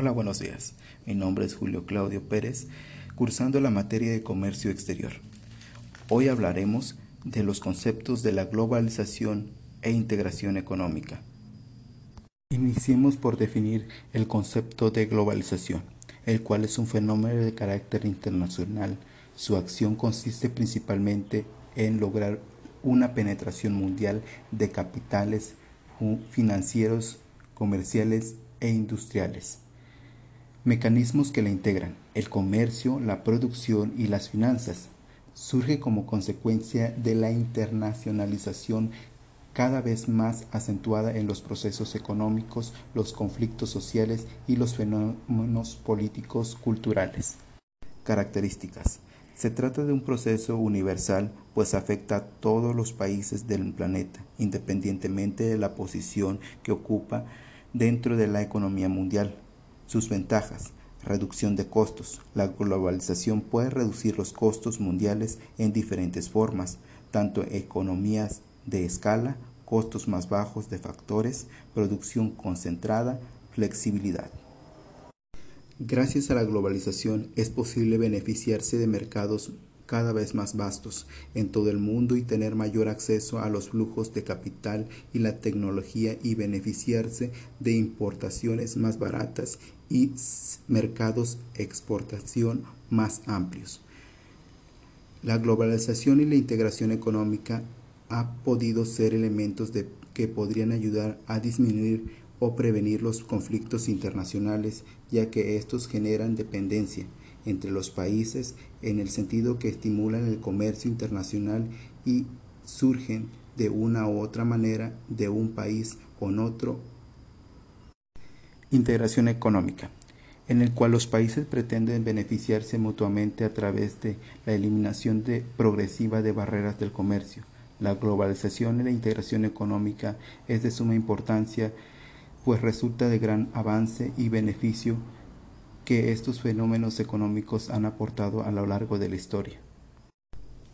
Hola, buenos días. Mi nombre es Julio Claudio Pérez, cursando la materia de comercio exterior. Hoy hablaremos de los conceptos de la globalización e integración económica. Iniciemos por definir el concepto de globalización, el cual es un fenómeno de carácter internacional. Su acción consiste principalmente en lograr una penetración mundial de capitales financieros, comerciales e industriales Mecanismos que la integran, el comercio, la producción y las finanzas. Surge como consecuencia de la internacionalización cada vez más acentuada en los procesos económicos, los conflictos sociales y los fenómenos políticos culturales. Características. Se trata de un proceso universal, pues afecta a todos los países del planeta, independientemente de la posición que ocupa dentro de la economía mundial. Sus ventajas. Reducción de costos. La globalización puede reducir los costos mundiales en diferentes formas, tanto economías de escala, costos más bajos de factores, producción concentrada, flexibilidad. Gracias a la globalización es posible beneficiarse de mercados cada vez más vastos en todo el mundo y tener mayor acceso a los flujos de capital y la tecnología y beneficiarse de importaciones más baratas y mercados exportación más amplios. La globalización y la integración económica ha podido ser elementos que podrían ayudar a disminuir o prevenir los conflictos internacionales, ya que estos generan dependencia entre los países en el sentido que estimulan el comercio internacional y surgen de una u otra manera de un país con otro. Integración económica, en el cual los países pretenden beneficiarse mutuamente a través de la eliminación de progresiva de barreras del comercio. La globalización y la integración económica es de suma importancia, pues resulta de gran avance y beneficio que estos fenómenos económicos han aportado a lo largo de la historia.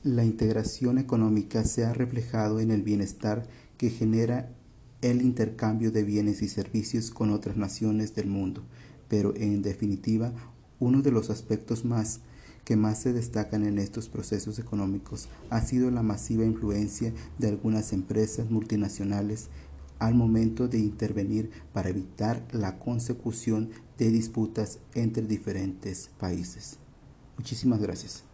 La integración económica se ha reflejado en el bienestar que genera el intercambio de bienes y servicios con otras naciones del mundo, pero en definitiva, uno de los aspectos más que más se destacan en estos procesos económicos ha sido la masiva influencia de algunas empresas multinacionales al momento de intervenir para evitar la consecución de disputas entre diferentes países. Muchísimas gracias.